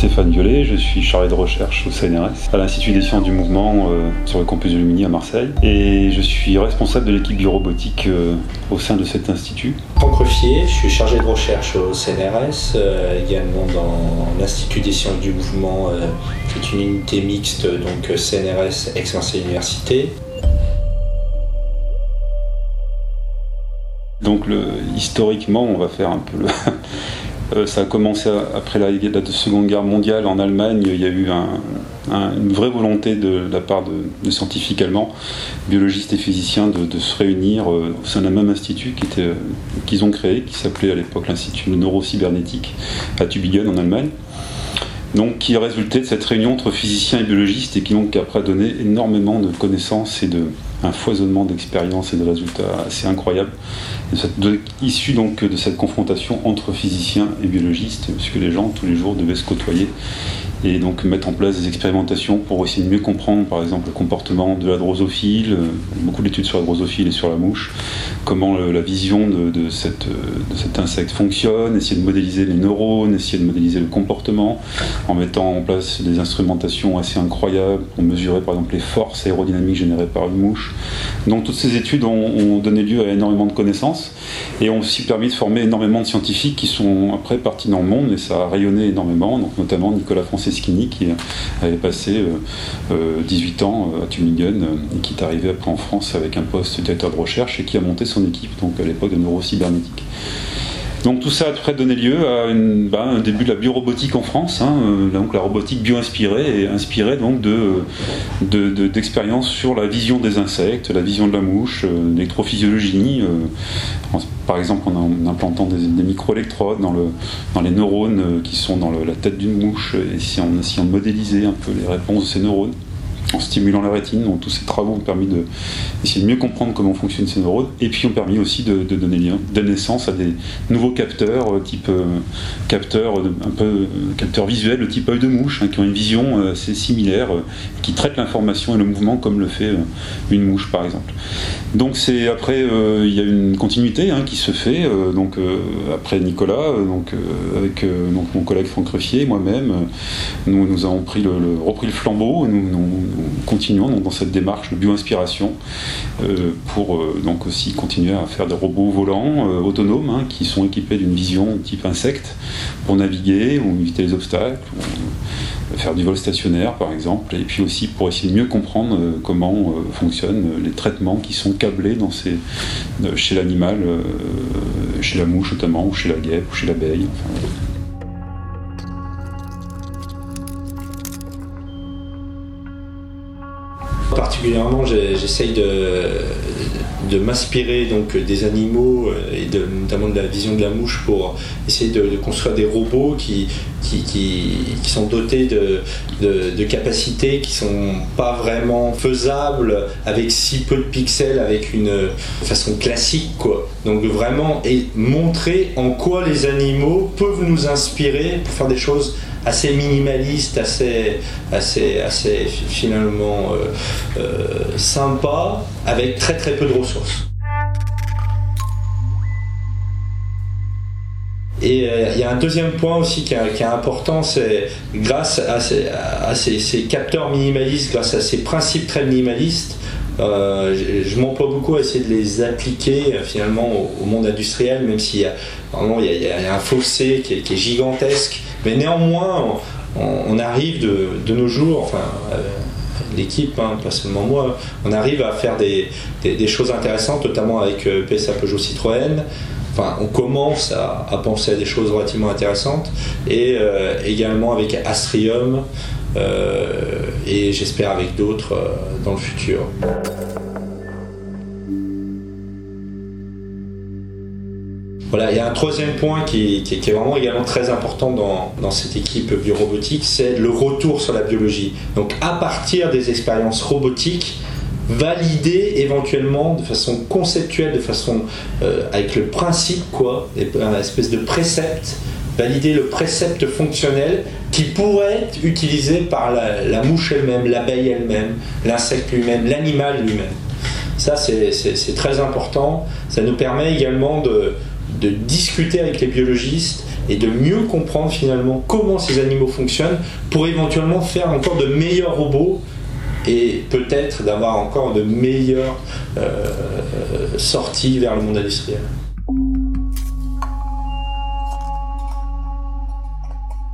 Stéphane Violet, je suis chargé de recherche au CNRS, à l'Institut des sciences du mouvement euh, sur le campus de Lumini à Marseille. Et je suis responsable de l'équipe biorobotique euh, au sein de cet institut. Franck Ruffier, je suis chargé de recherche au CNRS, euh, également dans l'Institut des sciences du mouvement, qui est une unité mixte, donc CNRS Aix-Marseille Université. Donc le, historiquement, on va faire un peu le, Euh, ça a commencé après la, Seconde Guerre mondiale en Allemagne. Il y a eu une vraie volonté de, la part de, scientifiques allemands, biologistes et physiciens, de, se réunir euh, au sein d'un même institut euh, qu'ils ont créé, qui s'appelait à l'époque l'Institut neurocybernétique à Tübingen en Allemagne. Donc, qui a résulté de cette réunion entre physiciens et biologistes et qui donc après donné énormément de connaissances et de, un foisonnement d'expériences et de résultats assez incroyables, issus donc de cette confrontation entre physiciens et biologistes, puisque les gens tous les jours devaient se côtoyer et donc mettre en place des expérimentations pour essayer de mieux comprendre par exemple le comportement de la drosophile, euh, beaucoup d'études sur la drosophile et sur la mouche, comment la vision de, cette, de, cet insecte fonctionne, essayer de modéliser les neurones, essayer de modéliser le comportement en mettant en place des instrumentations assez incroyables pour mesurer par exemple les forces aérodynamiques générées par une mouche. Donc toutes ces études ont, donné lieu à énormément de connaissances et ont aussi permis de former énormément de scientifiques qui sont après partis dans le monde et ça a rayonné énormément, notamment Nicolas Français Skinny qui avait passé 18 euh, euh, ans euh, à Tübingen et qui est arrivé après en France avec un poste de directeur de recherche et qui a monté son équipe donc à l'époque de neurocybernétique. Donc tout ça a après donné lieu à bah, un début de la biorobotique en France, hein, donc la robotique bio-inspirée et inspirée donc d'expériences de, sur la vision des insectes, la vision de la mouche, l'électrophysiologie, par exemple en, implantant des, microélectrodes dans, les neurones euh, qui sont dans la tête d'une mouche, et si en essayant de modéliser un peu les réponses de ces neurones en stimulant la rétine. Donc tous ces travaux ont permis d'essayer de, mieux comprendre comment fonctionnent ces neurones et puis ont permis aussi de, donner, lien, naissance à des nouveaux capteurs, euh, type euh, capteurs un peu euh, capteurs visuels, type œil de mouche, hein, qui ont une vision assez similaire, qui traitent l'information et le mouvement comme le fait une mouche par exemple. Donc c'est après il y a une continuité hein, qui se fait. donc après Nicolas, donc avec donc mon collègue Franck Ruffier, moi-même, nous avons pris le, repris le flambeau. Continuons dans cette démarche de bio-inspiration euh, pour euh, donc aussi continuer à faire des robots volants euh, autonomes hein, qui sont équipés d'une vision type insecte pour naviguer ou éviter les obstacles, faire du vol stationnaire par exemple, et puis aussi pour essayer de mieux comprendre comment fonctionnent les traitements qui sont câblés dans ces, chez l'animal, chez la mouche notamment, ou chez la guêpe, ou chez l'abeille. Particulièrement, j'essaye de, m'inspirer donc des animaux euh, et notamment de la vision de la mouche pour essayer de, construire des robots qui, sont dotés de, capacités qui sont pas vraiment faisables avec si peu de pixels, avec une façon classique quoi. Donc vraiment et montrer en quoi les animaux peuvent nous inspirer pour faire des choses assez minimaliste, assez, assez, assez finalement euh, euh, sympa, avec très très peu de ressources. Et euh, il y a un deuxième point aussi qui est, important, c'est grâce à, ces, capteurs minimalistes, grâce à ces principes très minimalistes, je, m'emploie beaucoup à essayer de les appliquer finalement au, monde industriel, même s'il y il y, a, un fossé qui est gigantesque mais néanmoins, on, arrive de, nos jours, enfin, euh, l'équipe, hein, pas seulement moi, on arrive à faire des, choses intéressantes, notamment avec euh, PSA Peugeot Citroën. Enfin, on commence à, penser à des choses relativement intéressantes et euh, également avec Astrium et j'espère avec d'autres dans le futur. Voilà, il y a un troisième point qui, est vraiment également très important dans, cette équipe biorobotique, c'est le retour sur la biologie. Donc à partir des expériences robotiques, valider éventuellement de façon conceptuelle, de façon euh, avec le principe quoi, une espèce de précepte, valider le précepte fonctionnel qui pourrait être utilisé par la mouche elle-même, l'abeille elle-même, l'insecte lui-même, l'animal lui-même. Ça, c'est très important. Ça nous permet également de, de discuter avec les biologistes et de mieux comprendre finalement comment ces animaux fonctionnent pour éventuellement faire encore de meilleurs robots et peut-être d'avoir encore de meilleures euh, sorties vers le monde industriel.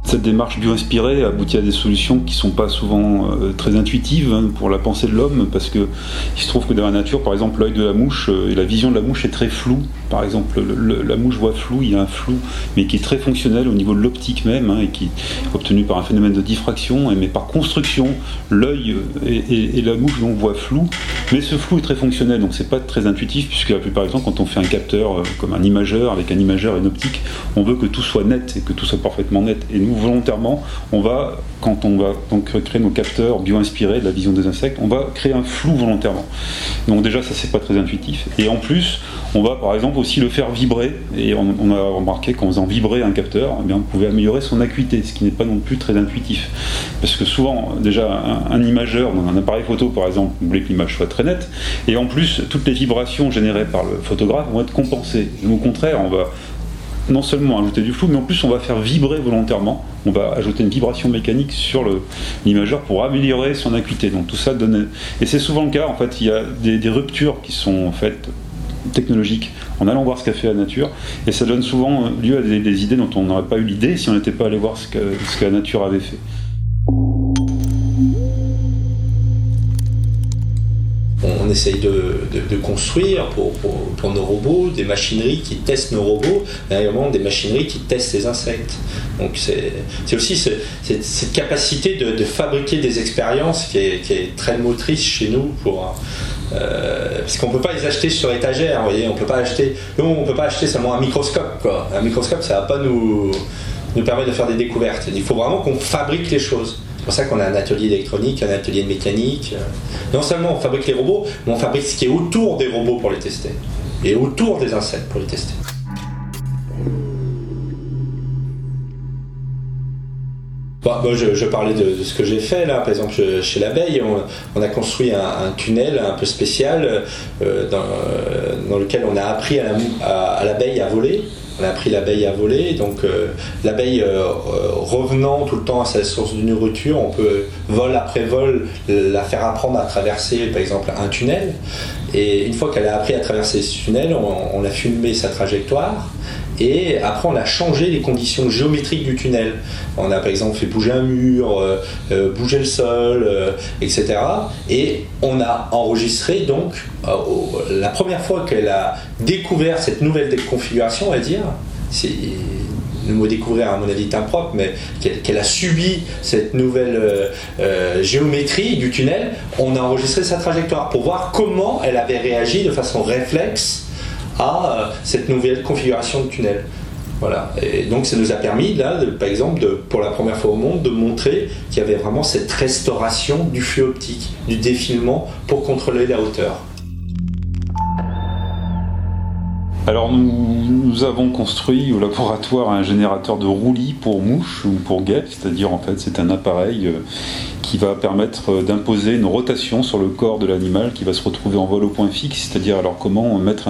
Cette démarche bio-inspirée aboutit à des solutions qui ne sont pas souvent euh, très intuitives hein, pour la pensée de l'homme, parce que il se trouve que dans la nature, par exemple, l'œil de la mouche euh, et la vision de la mouche est très floue. Par exemple, la mouche voit flou, il y a un flou, mais qui est très fonctionnel au niveau de l'optique même, hein, et qui est obtenu par un phénomène de diffraction, mais par construction, l'œil euh, et, la mouche donc voit flou, mais ce flou est très fonctionnel, donc c'est pas très intuitif, puisque la plupart du temps, quand on fait un capteur comme un imageur, avec un imageur et une optique, on veut que tout soit net et que tout soit parfaitement net. Volontairement, on va, quand on va donc créer nos capteurs bio-inspirés de la vision des insectes, on va créer un flou volontairement. Donc déjà, ça c'est pas très intuitif. Et en plus, on va par exemple aussi le faire vibrer. Et on, a remarqué qu'en faisant vibrer un capteur, eh bien, on pouvait améliorer son acuité, ce qui n'est pas non plus très intuitif. Parce que souvent, déjà, un, imageur dans un appareil photo, par exemple, vous voulez que l'image soit très nette. Et en plus, toutes les vibrations générées par le photographe vont être compensées. au contraire, on va non seulement ajouter du flou, mais en plus on va faire vibrer volontairement, on va ajouter une vibration mécanique sur l'imageur pour améliorer son acuité. Donc tout ça donne... Et c'est souvent le cas, en fait, il y a des, ruptures qui sont en fait technologiques en allant voir ce qu'a fait la nature, et ça donne souvent lieu à des, idées dont on n'aurait pas eu l'idée si on n'était pas allé voir ce que la nature avait fait. On essaye de, construire pour, nos robots des machineries qui testent nos robots, mais également des machineries qui testent les insectes. Donc c'est aussi cette capacité de, fabriquer des expériences qui est, très motrice chez nous. Euh, parce qu'on peut pas les acheter sur étagère, vous voyez, on peut pas acheter, nous on peut pas acheter seulement un microscope. Un microscope, ça va pas nous permettre de faire des découvertes. Il faut vraiment qu'on fabrique les choses pour ça qu'on a un atelier d'électronique, un atelier de mécanique. Non seulement on fabrique les robots, mais on fabrique ce qui est autour des robots pour les tester. Et autour des insectes pour les tester. je, parlais de, ce que j'ai fait là, par exemple chez l'abeille, on, a construit un, tunnel un peu spécial euh, dans, lequel on a appris à l'abeille à voler on a appris l'abeille à voler. Donc euh, l'abeille euh, euh, revenant tout le temps à sa source de nourriture, on peut vol après vol la faire apprendre à traverser par exemple un tunnel. Et une fois qu'elle a appris à traverser ce tunnel, on, on a filmé sa trajectoire et après, on a changé les conditions géométriques du tunnel. On a par exemple fait bouger un mur, euh, euh, bouger le sol, euh, etc. Et on a enregistré donc la première fois qu'elle a découvert cette nouvelle configuration, on va dire, c'est le mot découvrir à mon avis est impropre, mais qu'elle a subi cette nouvelle géométrie du tunnel, on a enregistré sa trajectoire pour voir comment elle avait réagi de façon réflexe à euh, cette nouvelle configuration de tunnel. Voilà. Et donc ça nous a permis, là, par exemple, pour la première fois au monde, de montrer qu'il y avait vraiment cette restauration du flux optique, du défilement pour contrôler la hauteur. Alors nous, avons construit au laboratoire un générateur de roulis pour mouches ou pour guêpes, c'est-à-dire en fait c'est un appareil euh, qui va permettre euh, d'imposer une rotation sur le corps de l'animal qui va se retrouver en vol au point fixe, c'est-à-dire alors comment mettre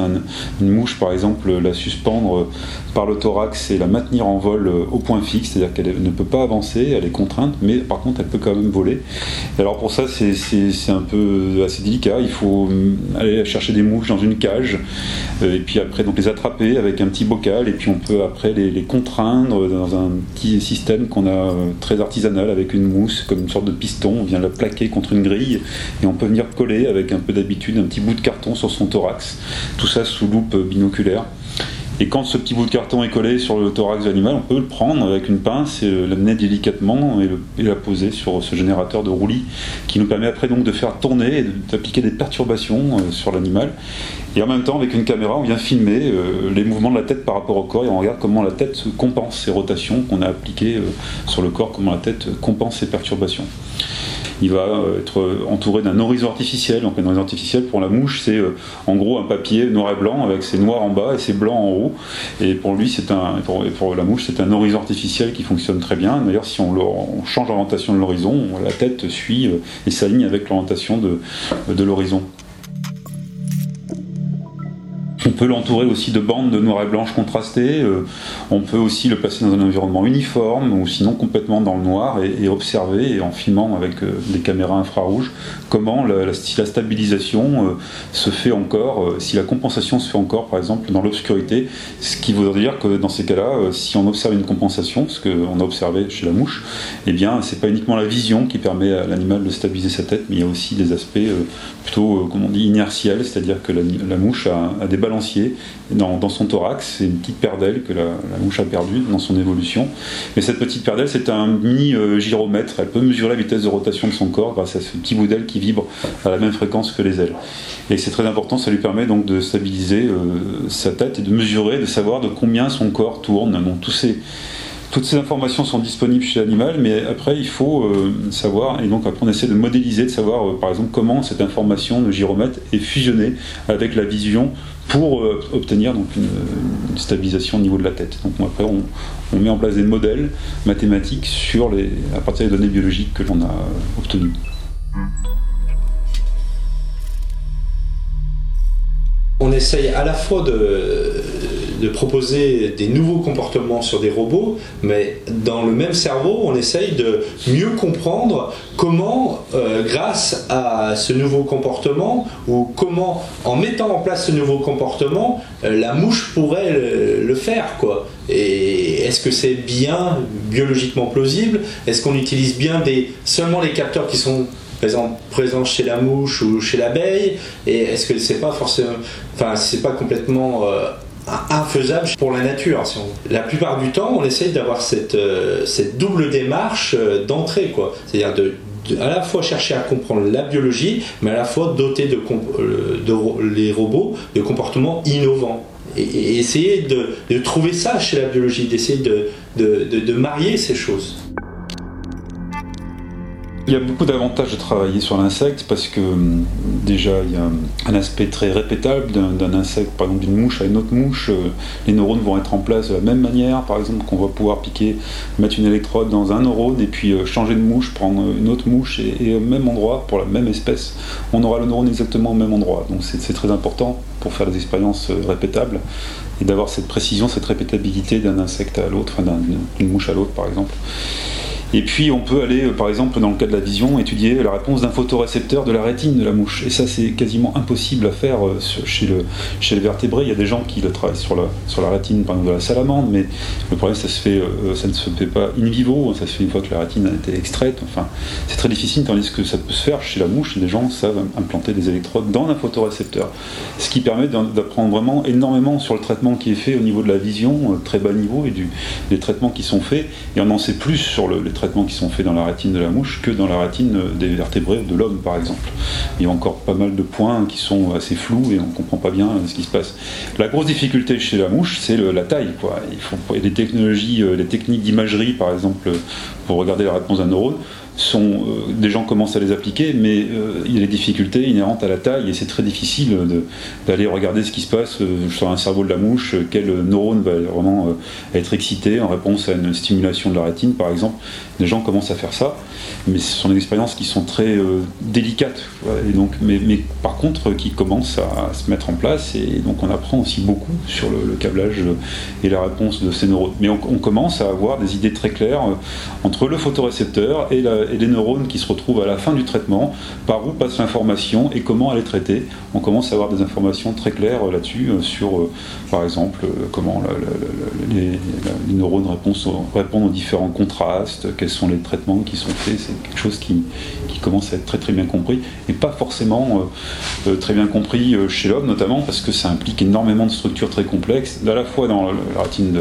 une mouche par exemple, la suspendre euh, par le thorax et la maintenir en vol euh, au point fixe, c'est-à-dire qu'elle ne peut pas avancer, elle est contrainte, mais par contre elle peut quand même voler. alors pour ça c'est un peu assez délicat, il faut aller chercher des mouches dans une cage et puis après donc les attraper avec un petit bocal et puis on peut après les, les contraindre dans un petit système qu'on a très artisanal avec une mousse comme une sorte de on vient la plaquer contre une grille et on peut venir coller avec un peu d'habitude un petit bout de carton sur son thorax. Tout ça sous loupe binoculaire. Et quand ce petit bout de carton est collé sur le thorax de l'animal, on peut le prendre avec une pince et l'amener délicatement et, la poser sur ce générateur de roulis qui nous permet après donc de faire tourner et d'appliquer des perturbations euh, sur l'animal. Et en même temps, avec une caméra, on vient filmer euh, les mouvements de la tête par rapport au corps et on regarde comment la tête compense ces rotations qu'on a appliquées euh, sur le corps, comment la tête compense ces perturbations il va euh, être entouré d'un horizon artificiel. Donc un horizon artificiel pour la mouche, c'est euh, en gros un papier noir et blanc avec ses noirs en bas et ses blancs en haut. Et pour lui, c'est un, pour, la mouche, c'est un horizon artificiel qui fonctionne très bien. D'ailleurs, si on, change l'orientation de l'horizon, la tête suit euh, et s'aligne avec l'orientation de l'horizon. On peut l'entourer aussi de bandes de noir et blanche contrastées. Euh, on peut aussi le placer dans un environnement uniforme ou sinon complètement dans le noir et, observer et en filmant avec euh, des caméras infrarouges comment la, si la stabilisation euh, se fait encore, si la compensation se fait encore par exemple dans l'obscurité. Ce qui voudrait dire que dans ces cas-là, si on observe une compensation, ce qu'on a observé chez la mouche, eh bien c'est pas uniquement la vision qui permet à l'animal de stabiliser sa tête, mais il y a aussi des aspects plutôt, comme on dit, inertiels, c'est-à-dire que la, mouche a, des balancier dans, son thorax. C'est une petite paire d'ailes que la, mouche a perdue dans son évolution. Mais cette petite paire d'ailes, c'est un mini euh, gyromètre. Elle peut mesurer la vitesse de rotation de son corps grâce à ce petit bout d'aile qui vibre à la même fréquence que les ailes. Et c'est très important, ça lui permet donc de stabiliser euh, sa tête et de mesurer, de savoir de combien son corps tourne. Donc tous ces toutes ces informations sont disponibles chez l'animal, mais après il faut euh, savoir, et donc après on essaie de modéliser, de savoir par exemple comment cette information de gyromètre est fusionnée avec la vision pour euh, obtenir donc une, stabilisation au niveau de la tête. Donc après, on, met en place des modèles mathématiques sur les, à partir des données biologiques que l'on a obtenues. On essaye à la fois de, de proposer des nouveaux comportements sur des robots, mais dans le même cerveau, on essaye de mieux comprendre comment, euh, grâce à ce nouveau comportement, ou comment, en mettant en place ce nouveau comportement, euh, la mouche pourrait le, faire, quoi. Et est-ce que c'est bien biologiquement plausible? Est-ce qu'on utilise bien des, seulement les capteurs qui sont présents, chez la mouche ou chez l'abeille? Et est-ce que c'est pas forcément, enfin, c'est pas complètement euh, infaisable pour la nature. La plupart du temps, on essaye d'avoir cette, euh, cette double démarche euh, d'entrée, quoi. C'est-à-dire de, à la fois chercher à comprendre la biologie, mais à la fois doter de, euh, de les robots de comportements innovants. Et, essayer de, de, trouver ça chez la biologie, d'essayer de, de marier ces choses. Il y a beaucoup d'avantages de travailler sur l'insecte parce que hum, déjà il y a un aspect très répétable d'un insecte, par exemple d'une mouche à une autre mouche. Euh, les neurones vont être en place de la même manière, par exemple qu'on va pouvoir piquer, mettre une électrode dans un neurone et puis euh, changer de mouche, prendre une autre mouche et, au même endroit pour la même espèce, on aura le neurone exactement au même endroit. Donc c'est très important pour faire des expériences euh, répétables et d'avoir cette précision, cette répétabilité d'un insecte à l'autre, d'une mouche à l'autre par exemple. Et puis on peut aller, euh, par exemple, dans le cas de la vision, étudier la réponse d'un photorécepteur de la rétine de la mouche. Et ça, c'est quasiment impossible à faire euh, chez, le, chez les vertébrés. Il y a des gens qui le travaillent sur la, sur la rétine, par exemple, de la salamandre, mais le problème, ça, se fait, euh, ça ne se fait pas in vivo, ça se fait une fois que la rétine a été extraite. Enfin, c'est très difficile, tandis que ça peut se faire chez la mouche. Des gens savent implanter des électrodes dans un photorécepteur. Ce qui permet d'apprendre vraiment énormément sur le traitement qui est fait au niveau de la vision, très bas niveau, et des traitements qui sont faits. Et on en sait plus sur le, les traitements qui sont faits dans la rétine de la mouche que dans la rétine des vertébrés de l'homme, par exemple. Il y a encore pas mal de points qui sont assez flous et on ne comprend pas bien ce qui se passe. La grosse difficulté chez la mouche, c'est la taille. Quoi. Il faut des technologies, euh, les techniques d'imagerie, par exemple, pour regarder la réponse d'un neurone sont, euh, des gens commencent à les appliquer, mais euh, il y a des difficultés inhérentes à la taille et c'est très difficile d'aller regarder ce qui se passe euh, sur un cerveau de la mouche, quel neurone va vraiment être excité en réponse à une stimulation de la rétine, par exemple. Des gens commencent à faire ça, mais ce sont des expériences qui sont très délicates, et donc, mais, mais, par contre qui commencent à, se mettre en place et donc on apprend aussi beaucoup sur le, câblage et la réponse de ces neurones. Mais on, on, commence à avoir des idées très claires entre le photorécepteur et la, et les neurones qui se retrouvent à la fin du traitement, par où passe l'information et comment elle est traitée. On commence à avoir des informations très claires euh, là-dessus, euh, sur euh, par exemple comment les, neurones répondent, aux différents contrastes, quels sont les traitements qui sont faits. C'est quelque chose qui, commence à être très très bien compris et pas forcément très bien compris chez l'homme, notamment parce que ça implique énormément de structures très complexes, à la fois dans la rétine, de,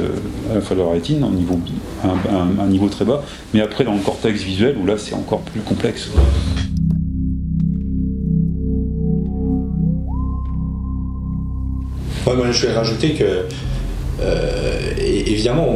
à la fois la rétine, au niveau, un, un niveau très bas, mais après dans le cortex visuel où là c'est encore plus complexe. moi, je vais rajouter que, euh, évidemment,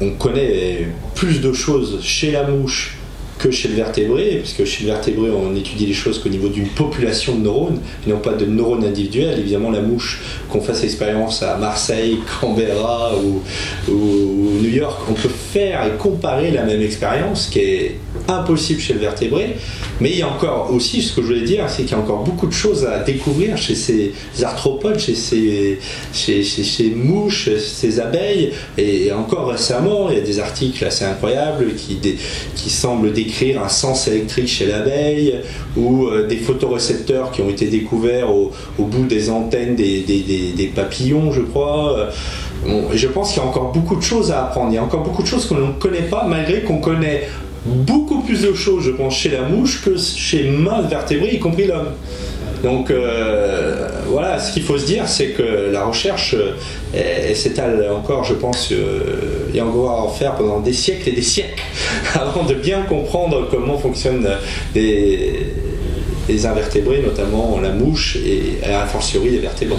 on, connaît plus de choses chez la mouche que chez le vertébré, puisque chez le vertébré, on étudie les choses qu'au niveau d'une population de neurones, et non pas de neurones individuels. Évidemment, la mouche, qu'on fasse expérience à Marseille, Canberra ou, New York, on peut faire et comparer la même expérience qui est impossible chez le vertébré. Mais il y a encore aussi, ce que je voulais dire, c'est qu'il y a encore beaucoup de choses à découvrir chez ces arthropodes, chez ces, chez, ces mouches, ces abeilles. Et encore récemment, il y a des articles assez incroyables qui, qui semblent décrire un sens électrique chez l'abeille ou euh, des photorécepteurs qui ont été découverts au, bout des antennes des, papillons, je crois. je pense qu'il y a encore beaucoup de choses à apprendre. Il y a encore beaucoup de choses qu'on ne connaît pas, malgré qu'on connaît beaucoup plus de choses, je pense, chez la mouche que chez main vertébrés, y compris l'homme. Donc euh, voilà, ce qu'il faut se dire, c'est que la recherche s'étale encore, je pense, euh, et on va en faire pendant des siècles et des siècles avant de bien comprendre comment fonctionnent les, invertébrés, notamment la mouche et à fortiori les vertébrés.